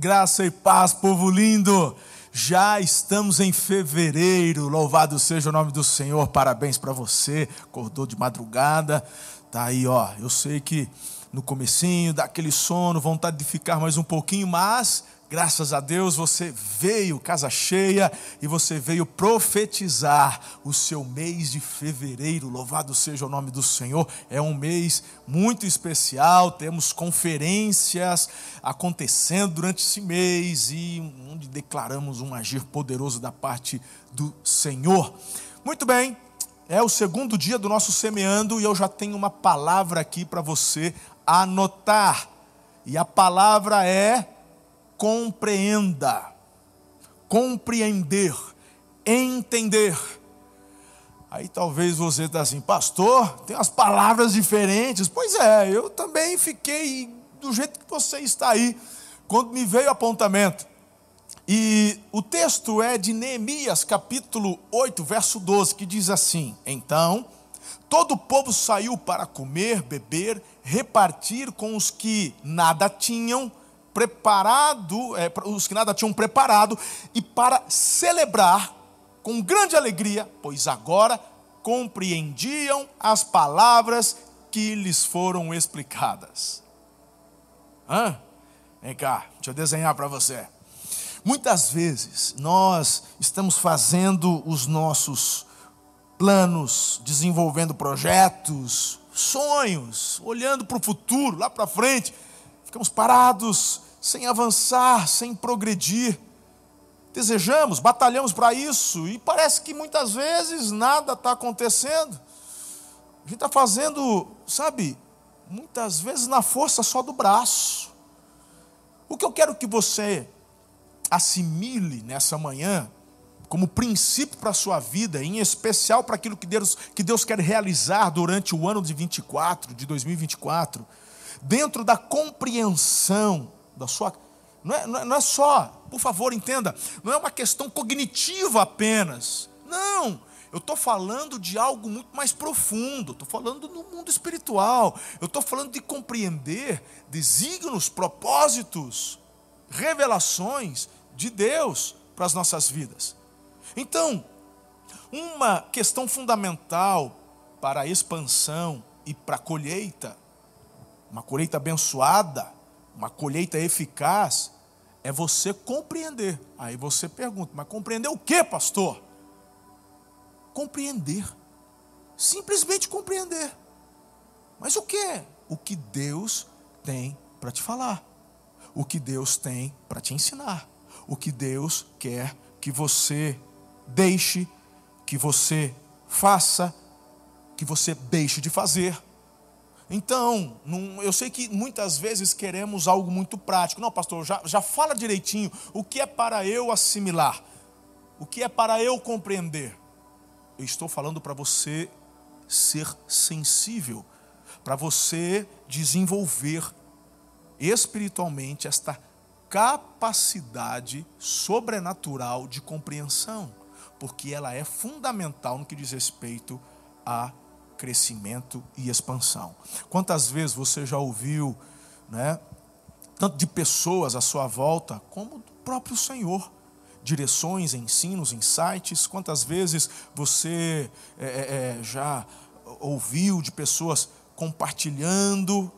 Graça e paz, povo lindo. Já estamos em fevereiro. Louvado seja o nome do Senhor. Parabéns para você. Acordou de madrugada. Tá aí, ó. Eu sei que no comecinho dá aquele sono, vontade de ficar mais um pouquinho, mas Graças a Deus você veio, casa cheia, e você veio profetizar o seu mês de fevereiro. Louvado seja o nome do Senhor. É um mês muito especial. Temos conferências acontecendo durante esse mês e onde declaramos um agir poderoso da parte do Senhor. Muito bem, é o segundo dia do nosso semeando e eu já tenho uma palavra aqui para você anotar. E a palavra é compreenda, compreender, entender. Aí talvez você está assim, pastor, tem as palavras diferentes. Pois é, eu também fiquei do jeito que você está aí, quando me veio o apontamento. E o texto é de Neemias, capítulo 8, verso 12, que diz assim: Então, todo o povo saiu para comer, beber, repartir com os que nada tinham preparado, é, os que nada tinham preparado, e para celebrar com grande alegria, pois agora compreendiam as palavras que lhes foram explicadas. Hã? Vem cá, deixa eu desenhar para você. Muitas vezes nós estamos fazendo os nossos planos, desenvolvendo projetos, sonhos, olhando para o futuro, lá para frente, ficamos parados sem avançar, sem progredir. Desejamos, batalhamos para isso e parece que muitas vezes nada está acontecendo. A gente está fazendo, sabe, muitas vezes na força só do braço. O que eu quero que você assimile nessa manhã, como princípio para a sua vida, em especial para aquilo que Deus, que Deus quer realizar durante o ano de 24, de 2024, dentro da compreensão da sua. Não é, não é só, por favor, entenda, não é uma questão cognitiva apenas. Não, eu estou falando de algo muito mais profundo, estou falando no mundo espiritual, eu estou falando de compreender desígnios, propósitos, revelações de Deus para as nossas vidas. Então, uma questão fundamental para a expansão e para a colheita, uma colheita abençoada, uma colheita eficaz é você compreender. Aí você pergunta, mas compreender o que, pastor? Compreender. Simplesmente compreender. Mas o que? O que Deus tem para te falar. O que Deus tem para te ensinar. O que Deus quer que você deixe, que você faça, que você deixe de fazer. Então, eu sei que muitas vezes queremos algo muito prático. Não, pastor, já, já fala direitinho o que é para eu assimilar, o que é para eu compreender. Eu estou falando para você ser sensível, para você desenvolver espiritualmente esta capacidade sobrenatural de compreensão, porque ela é fundamental no que diz respeito a crescimento e expansão. Quantas vezes você já ouviu, né, tanto de pessoas à sua volta, como do próprio Senhor, direções, ensinos, insights? Quantas vezes você é, é, é já ouviu de pessoas compartilhando,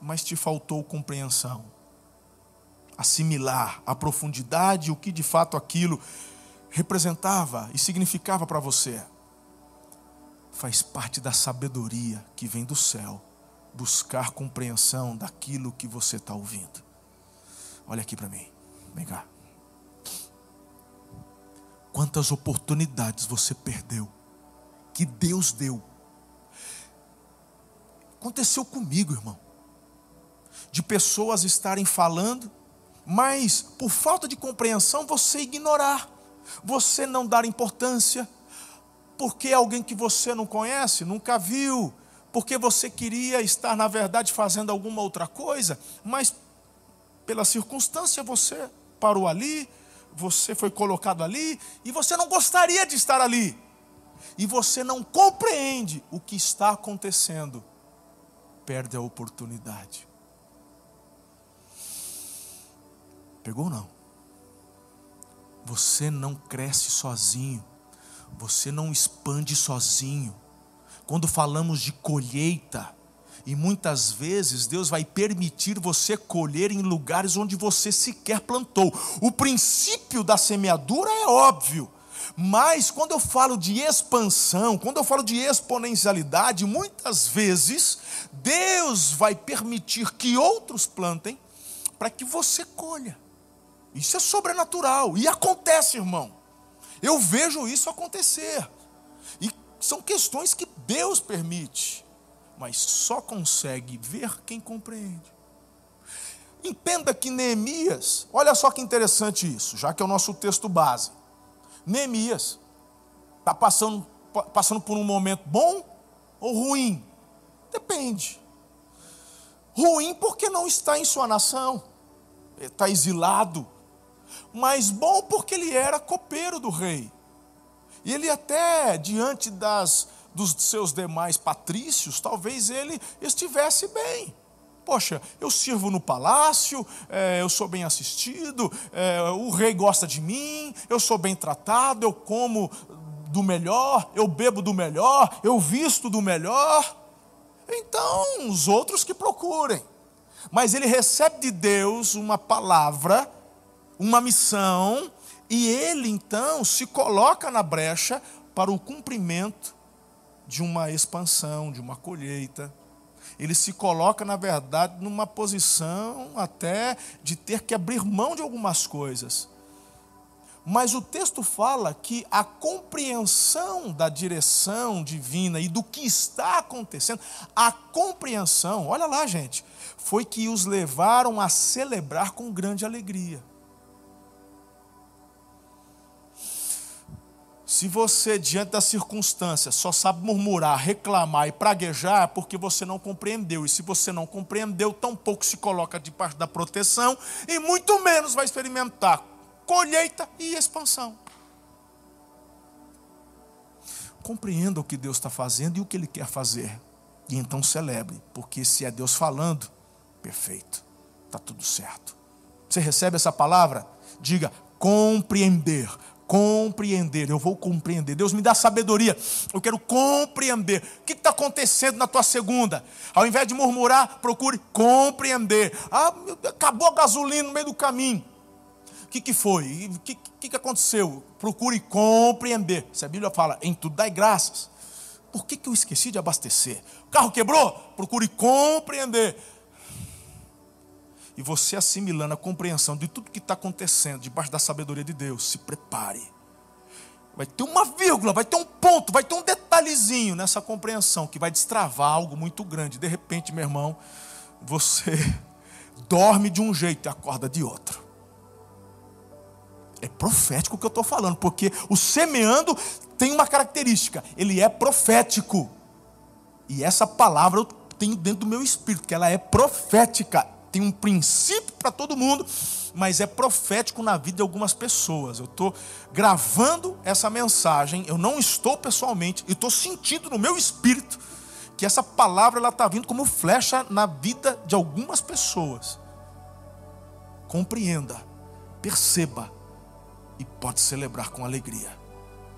mas te faltou compreensão? Assimilar a profundidade, o que de fato aquilo representava e significava para você faz parte da sabedoria que vem do céu, buscar compreensão daquilo que você está ouvindo. Olha aqui para mim, vem cá. Quantas oportunidades você perdeu, que Deus deu. Aconteceu comigo, irmão, de pessoas estarem falando, mas por falta de compreensão você ignorar, você não dar importância, porque alguém que você não conhece, nunca viu, porque você queria estar, na verdade, fazendo alguma outra coisa, mas pela circunstância você parou ali, você foi colocado ali, e você não gostaria de estar ali, e você não compreende o que está acontecendo, perde a oportunidade. Pegou não? Você não cresce sozinho. Você não expande sozinho. Quando falamos de colheita, e muitas vezes Deus vai permitir você colher em lugares onde você sequer plantou. O princípio da semeadura é óbvio. Mas quando eu falo de expansão, quando eu falo de exponencialidade, muitas vezes Deus vai permitir que outros plantem para que você colha. Isso é sobrenatural e acontece, irmão. Eu vejo isso acontecer. E são questões que Deus permite, mas só consegue ver quem compreende. Entenda que Neemias, olha só que interessante isso, já que é o nosso texto base. Neemias está passando, passando por um momento bom ou ruim? Depende. Ruim porque não está em sua nação, está exilado. Mas bom porque ele era copeiro do rei. E ele até diante das dos seus demais patrícios, talvez ele estivesse bem. Poxa, eu sirvo no palácio, é, eu sou bem assistido, é, o rei gosta de mim, eu sou bem tratado, eu como do melhor, eu bebo do melhor, eu visto do melhor. Então, os outros que procurem. Mas ele recebe de Deus uma palavra, uma missão, e ele então se coloca na brecha para o cumprimento de uma expansão, de uma colheita ele se coloca, na verdade, numa posição até de ter que abrir mão de algumas coisas. Mas o texto fala que a compreensão da direção divina e do que está acontecendo, a compreensão, olha lá, gente, foi que os levaram a celebrar com grande alegria. Se você, diante das circunstâncias, só sabe murmurar, reclamar e praguejar, é porque você não compreendeu. E se você não compreendeu, tampouco se coloca debaixo da proteção e muito menos vai experimentar colheita e expansão. Compreenda o que Deus está fazendo e o que Ele quer fazer. E então celebre, porque se é Deus falando, perfeito, está tudo certo. Você recebe essa palavra? Diga compreender compreender. Eu vou compreender. Deus me dá sabedoria. Eu quero compreender. O que está acontecendo na tua segunda? Ao invés de murmurar, procure compreender. Ah, acabou a gasolina no meio do caminho. O que, que foi? O que, que, que aconteceu? Procure compreender. Se a Bíblia fala, em tudo dai graças. Por que, que eu esqueci de abastecer? O carro quebrou? Procure compreender e você assimilando a compreensão de tudo que está acontecendo debaixo da sabedoria de Deus, se prepare. Vai ter uma vírgula, vai ter um ponto, vai ter um detalhezinho nessa compreensão que vai destravar algo muito grande. De repente, meu irmão, você dorme de um jeito e acorda de outro. É profético o que eu estou falando, porque o semeando tem uma característica, ele é profético. E essa palavra eu tenho dentro do meu espírito, que ela é profética tem um princípio para todo mundo, mas é profético na vida de algumas pessoas. Eu estou gravando essa mensagem, eu não estou pessoalmente, e estou sentindo no meu espírito que essa palavra ela está vindo como flecha na vida de algumas pessoas. Compreenda, perceba e pode celebrar com alegria,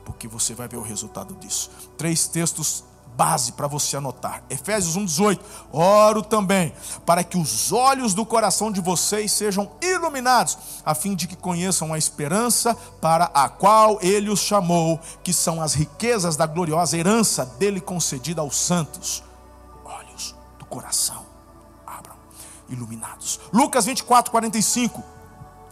porque você vai ver o resultado disso. Três textos base para você anotar. Efésios 1:18. Oro também para que os olhos do coração de vocês sejam iluminados, a fim de que conheçam a esperança para a qual ele os chamou, que são as riquezas da gloriosa herança dele concedida aos santos. Olhos do coração abram, iluminados. Lucas 24:45.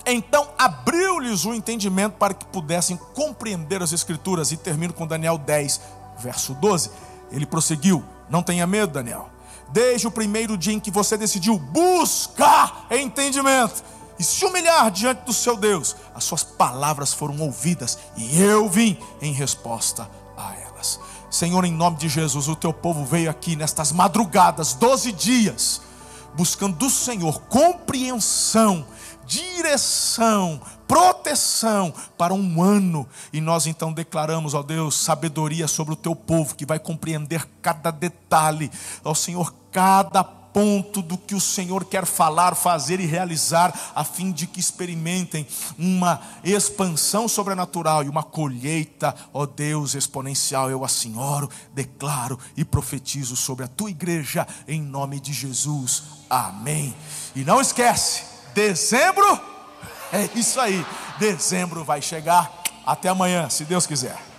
Então abriu-lhes o entendimento para que pudessem compreender as Escrituras. E termino com Daniel 10, verso 12. Ele prosseguiu: Não tenha medo, Daniel. Desde o primeiro dia em que você decidiu buscar entendimento e se humilhar diante do seu Deus, as suas palavras foram ouvidas e eu vim em resposta a elas. Senhor, em nome de Jesus, o teu povo veio aqui nestas madrugadas, 12 dias, buscando do Senhor compreensão, direção, proteção para um ano. E nós então declaramos, ó Deus, sabedoria sobre o teu povo que vai compreender cada detalhe, ó Senhor, cada ponto do que o Senhor quer falar, fazer e realizar, a fim de que experimentem uma expansão sobrenatural e uma colheita, ó Deus, exponencial. Eu assim oro, declaro e profetizo sobre a tua igreja, em nome de Jesus. Amém. E não esquece, dezembro, é isso aí, dezembro vai chegar. Até amanhã, se Deus quiser.